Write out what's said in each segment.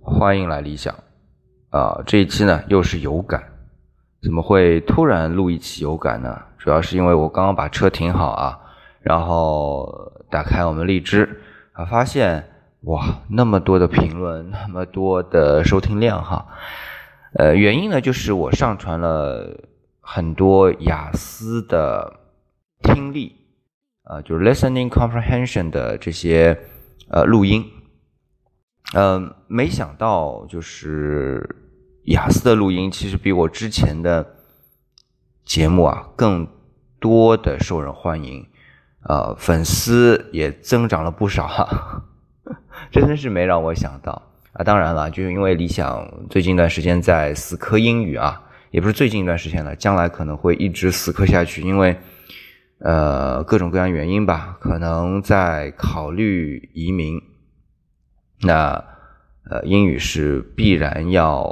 欢迎来理想啊！这一期呢又是有感，怎么会突然录一期有感呢？主要是因为我刚刚把车停好啊，然后打开我们荔枝啊，发现哇，那么多的评论，那么多的收听量哈。呃，原因呢就是我上传了很多雅思的听力啊，就是 listening comprehension 的这些呃录音。嗯，没想到就是雅思的录音，其实比我之前的节目啊更多的受人欢迎，呃，粉丝也增长了不少哈，真的是没让我想到啊！当然了，就是因为理想最近一段时间在死磕英语啊，也不是最近一段时间了，将来可能会一直死磕下去，因为呃各种各样原因吧，可能在考虑移民。那，呃，英语是必然要，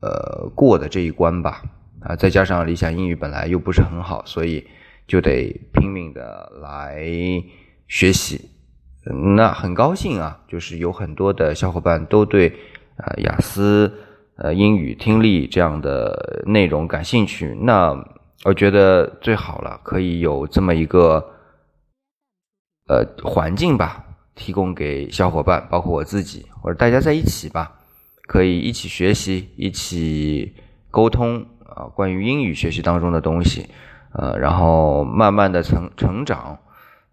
呃，过的这一关吧。啊，再加上理想英语本来又不是很好，所以就得拼命的来学习。那很高兴啊，就是有很多的小伙伴都对啊雅思呃英语听力这样的内容感兴趣。那我觉得最好了，可以有这么一个呃环境吧。提供给小伙伴，包括我自己，或者大家在一起吧，可以一起学习，一起沟通啊，关于英语学习当中的东西，呃，然后慢慢的成成长，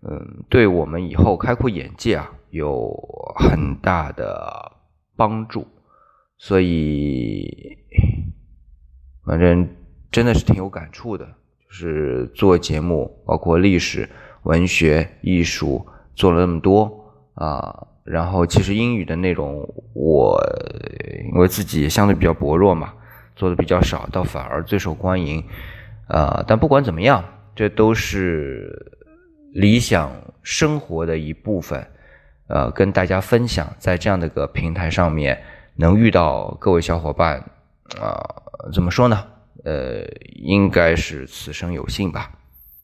嗯，对我们以后开阔眼界啊，有很大的帮助，所以反正真的是挺有感触的，就是做节目，包括历史、文学、艺术，做了那么多。啊，然后其实英语的内容，我因为自己相对比较薄弱嘛，做的比较少，倒反而最受欢迎。啊，但不管怎么样，这都是理想生活的一部分。呃，跟大家分享，在这样的个平台上面，能遇到各位小伙伴，啊，怎么说呢？呃，应该是此生有幸吧。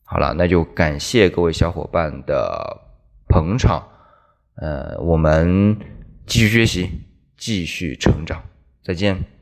好了，那就感谢各位小伙伴的捧场。呃，我们继续学习，继续成长，再见。